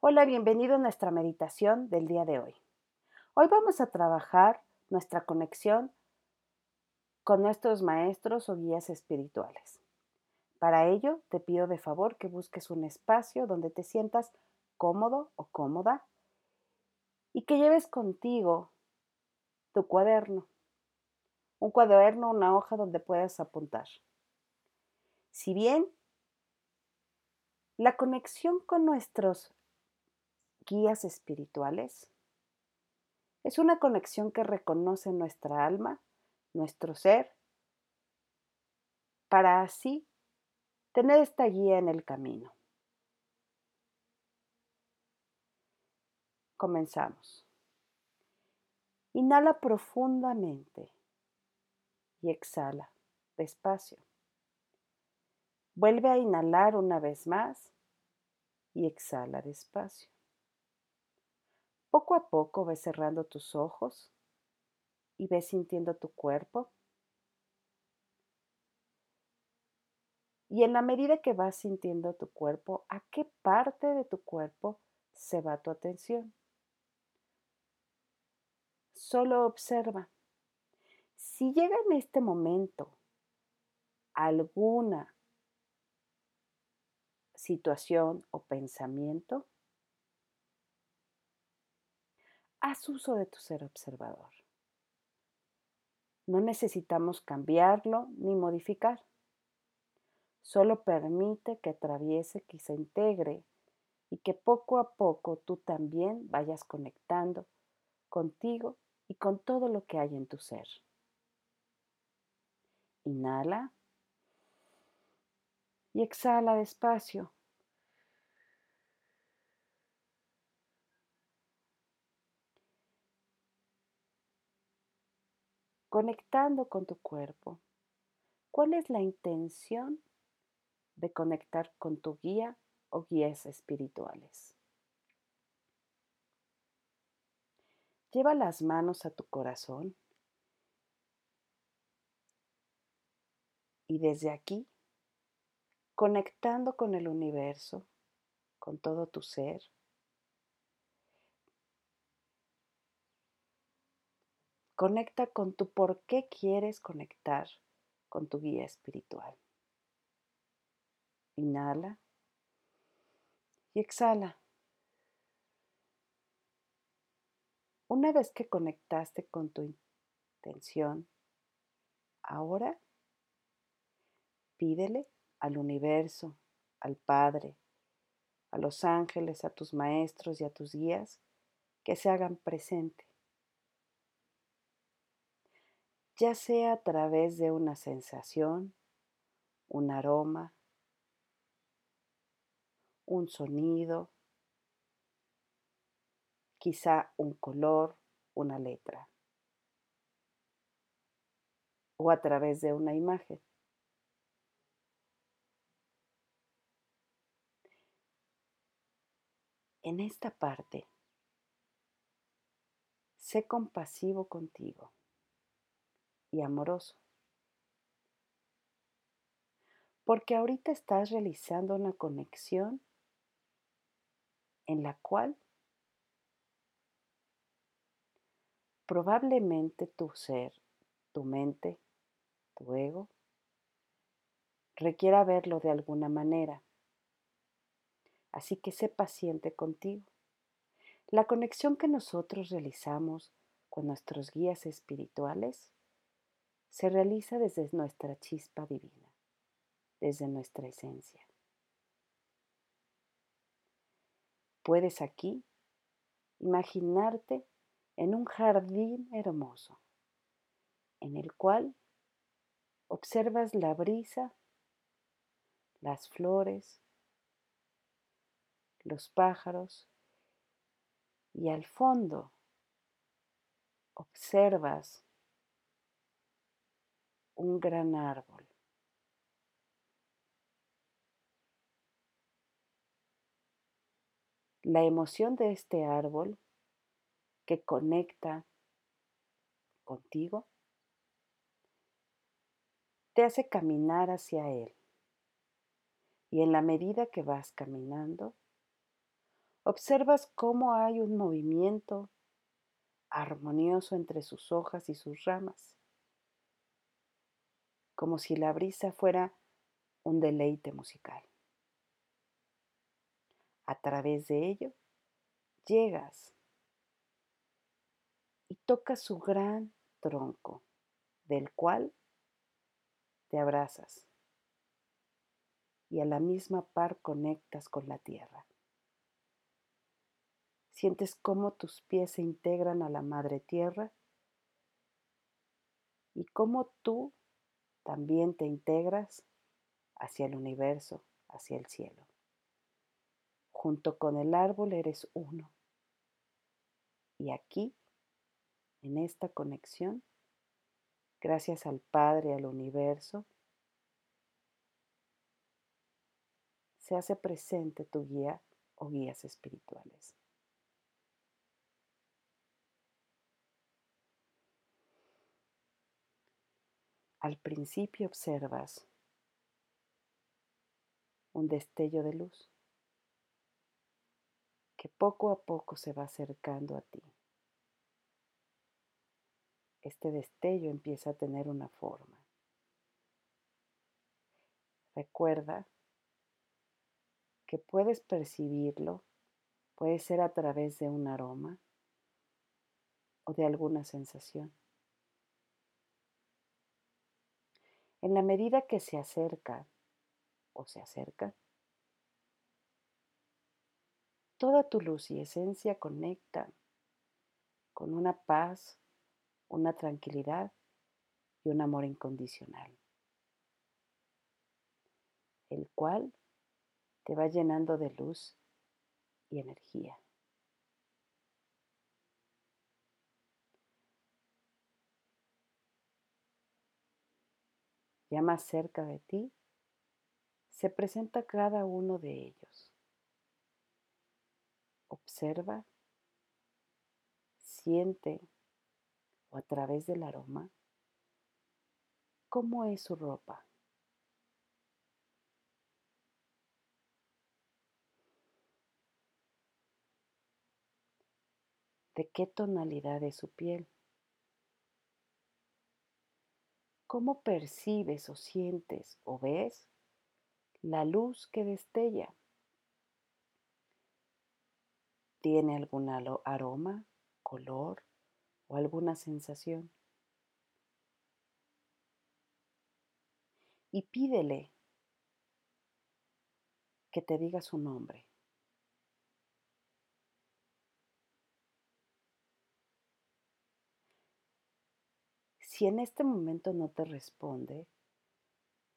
Hola, bienvenido a nuestra meditación del día de hoy. Hoy vamos a trabajar nuestra conexión con nuestros maestros o guías espirituales. Para ello, te pido de favor que busques un espacio donde te sientas cómodo o cómoda y que lleves contigo tu cuaderno. Un cuaderno, una hoja donde puedas apuntar. Si bien la conexión con nuestros guías espirituales. Es una conexión que reconoce nuestra alma, nuestro ser, para así tener esta guía en el camino. Comenzamos. Inhala profundamente y exhala despacio. Vuelve a inhalar una vez más y exhala despacio. Poco a poco ves cerrando tus ojos y ves sintiendo tu cuerpo. Y en la medida que vas sintiendo tu cuerpo, ¿a qué parte de tu cuerpo se va tu atención? Solo observa. Si llega en este momento alguna situación o pensamiento, haz uso de tu ser observador. No necesitamos cambiarlo ni modificar. Solo permite que atraviese, que se integre y que poco a poco tú también vayas conectando contigo y con todo lo que hay en tu ser. Inhala y exhala despacio. Conectando con tu cuerpo. ¿Cuál es la intención de conectar con tu guía o guías espirituales? Lleva las manos a tu corazón y desde aquí, conectando con el universo, con todo tu ser, Conecta con tu por qué quieres conectar con tu guía espiritual. Inhala y exhala. Una vez que conectaste con tu intención, ahora pídele al universo, al Padre, a los ángeles, a tus maestros y a tus guías que se hagan presente ya sea a través de una sensación, un aroma, un sonido, quizá un color, una letra, o a través de una imagen. En esta parte, sé compasivo contigo y amoroso. Porque ahorita estás realizando una conexión en la cual probablemente tu ser, tu mente, tu ego, requiera verlo de alguna manera. Así que sé paciente contigo. La conexión que nosotros realizamos con nuestros guías espirituales se realiza desde nuestra chispa divina, desde nuestra esencia. Puedes aquí imaginarte en un jardín hermoso, en el cual observas la brisa, las flores, los pájaros y al fondo observas un gran árbol. La emoción de este árbol que conecta contigo te hace caminar hacia él. Y en la medida que vas caminando, Observas cómo hay un movimiento armonioso entre sus hojas y sus ramas, como si la brisa fuera un deleite musical. A través de ello, llegas y tocas su gran tronco, del cual te abrazas y a la misma par conectas con la tierra. Sientes cómo tus pies se integran a la madre tierra y cómo tú también te integras hacia el universo, hacia el cielo. Junto con el árbol eres uno. Y aquí, en esta conexión, gracias al Padre, al universo, se hace presente tu guía o guías espirituales. Al principio observas un destello de luz que poco a poco se va acercando a ti. Este destello empieza a tener una forma. Recuerda que puedes percibirlo, puede ser a través de un aroma o de alguna sensación. En la medida que se acerca o se acerca, toda tu luz y esencia conectan con una paz, una tranquilidad y un amor incondicional, el cual te va llenando de luz y energía. Ya más cerca de ti se presenta cada uno de ellos. Observa, siente o a través del aroma cómo es su ropa. ¿De qué tonalidad es su piel? ¿Cómo percibes o sientes o ves la luz que destella? ¿Tiene algún aroma, color o alguna sensación? Y pídele que te diga su nombre. Si en este momento no te responde,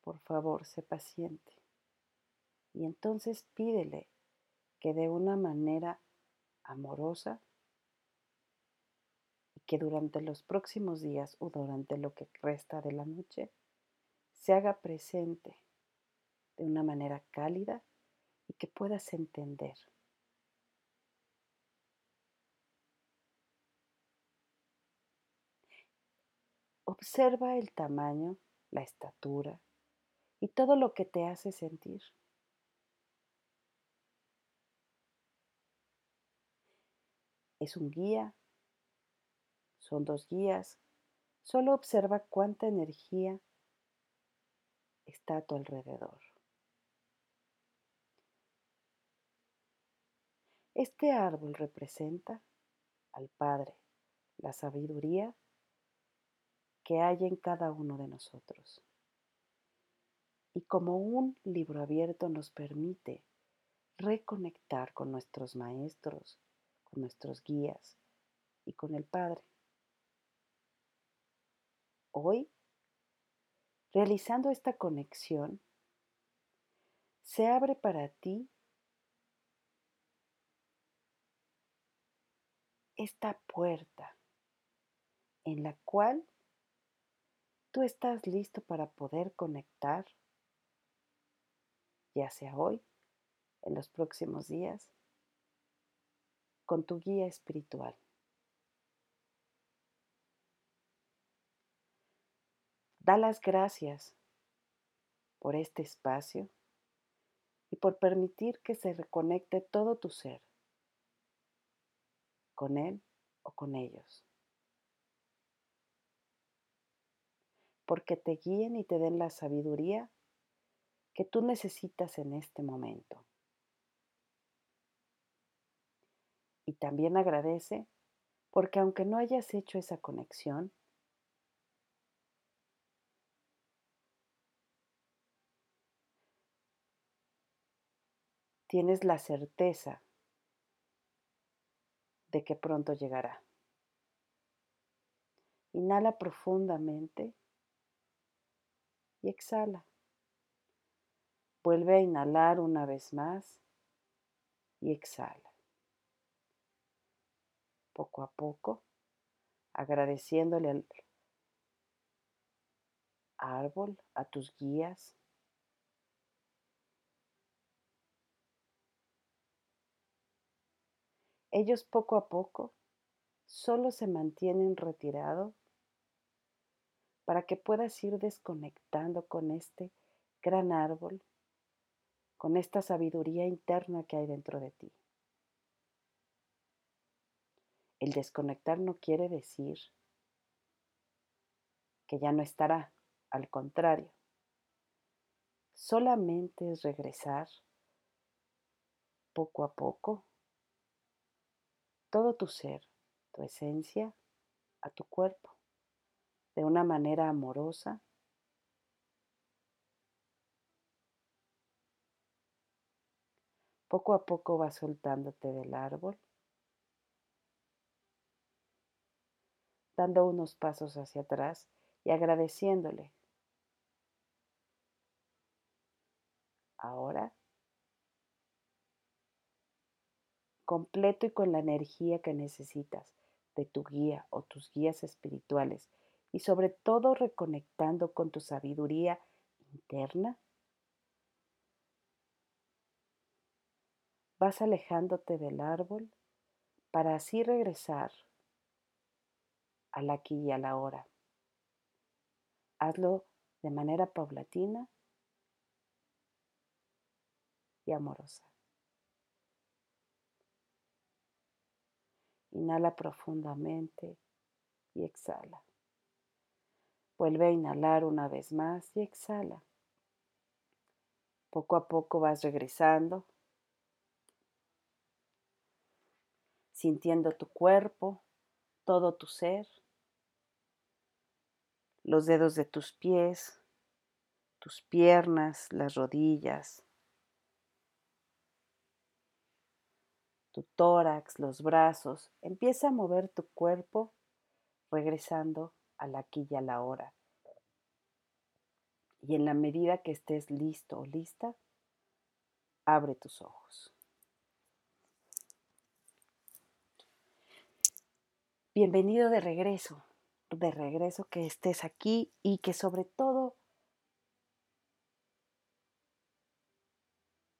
por favor, sé paciente. Y entonces pídele que de una manera amorosa y que durante los próximos días o durante lo que resta de la noche se haga presente de una manera cálida y que puedas entender. Observa el tamaño, la estatura y todo lo que te hace sentir. Es un guía, son dos guías, solo observa cuánta energía está a tu alrededor. Este árbol representa al Padre, la sabiduría que hay en cada uno de nosotros. Y como un libro abierto nos permite reconectar con nuestros maestros, con nuestros guías y con el Padre. Hoy, realizando esta conexión, se abre para ti esta puerta en la cual tú estás listo para poder conectar, ya sea hoy, en los próximos días, con tu guía espiritual. Da las gracias por este espacio y por permitir que se reconecte todo tu ser, con él o con ellos. Porque te guíen y te den la sabiduría que tú necesitas en este momento. Y también agradece porque aunque no hayas hecho esa conexión, tienes la certeza de que pronto llegará. Inhala profundamente y exhala. Vuelve a inhalar una vez más y exhala. Poco a poco, agradeciéndole al árbol, a tus guías, Ellos poco a poco solo se mantienen retirados para que puedas ir desconectando con este gran árbol, con esta sabiduría interna que hay dentro de ti. El desconectar no quiere decir que ya no estará, al contrario, solamente es regresar poco a poco todo tu ser, tu esencia, a tu cuerpo, de una manera amorosa. Poco a poco vas soltándote del árbol, dando unos pasos hacia atrás y agradeciéndole. Ahora completo y con la energía que necesitas de tu guía o tus guías espirituales y sobre todo reconectando con tu sabiduría interna, vas alejándote del árbol para así regresar al aquí y a la hora. Hazlo de manera paulatina y amorosa. Inhala profundamente y exhala. Vuelve a inhalar una vez más y exhala. Poco a poco vas regresando, sintiendo tu cuerpo, todo tu ser, los dedos de tus pies, tus piernas, las rodillas, tu tórax, los brazos. Empieza a mover tu cuerpo regresando al aquí y a la hora. Y en la medida que estés listo o lista, abre tus ojos. Bienvenido de regreso, de regreso que estés aquí y que sobre todo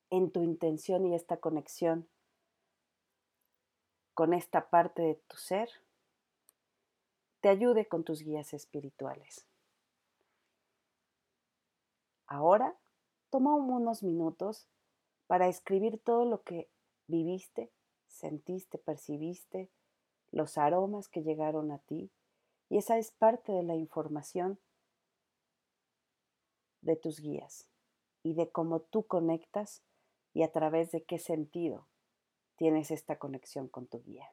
en tu intención y esta conexión con esta parte de tu ser, te ayude con tus guías espirituales. Ahora, toma unos minutos para escribir todo lo que viviste, sentiste, percibiste, los aromas que llegaron a ti, y esa es parte de la información de tus guías y de cómo tú conectas y a través de qué sentido tienes esta conexión con tu guía.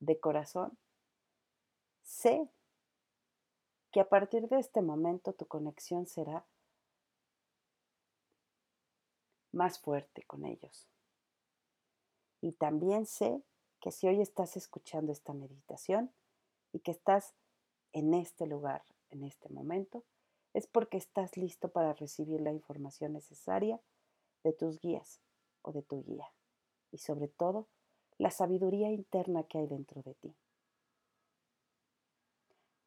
De corazón, sé que a partir de este momento tu conexión será más fuerte con ellos. Y también sé que si hoy estás escuchando esta meditación y que estás en este lugar, en este momento, es porque estás listo para recibir la información necesaria de tus guías o de tu guía y sobre todo la sabiduría interna que hay dentro de ti.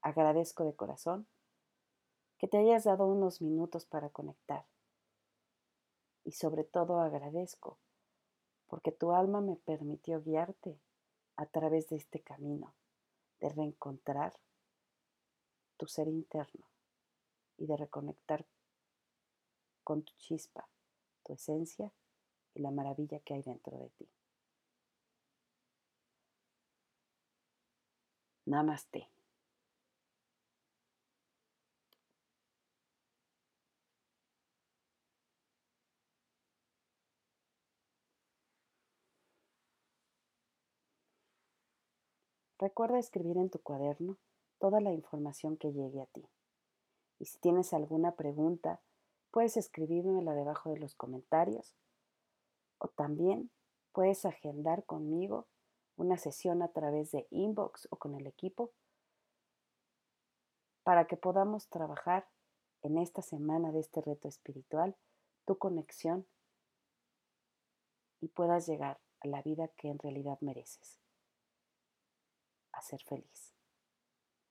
Agradezco de corazón que te hayas dado unos minutos para conectar y sobre todo agradezco porque tu alma me permitió guiarte a través de este camino de reencontrar tu ser interno y de reconectar con tu chispa, tu esencia y la maravilla que hay dentro de ti. Namaste. Recuerda escribir en tu cuaderno toda la información que llegue a ti. Y si tienes alguna pregunta, puedes escribírmela debajo de los comentarios o también puedes agendar conmigo una sesión a través de inbox o con el equipo para que podamos trabajar en esta semana de este reto espiritual tu conexión y puedas llegar a la vida que en realidad mereces a ser feliz.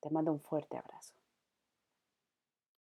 Te mando un fuerte abrazo.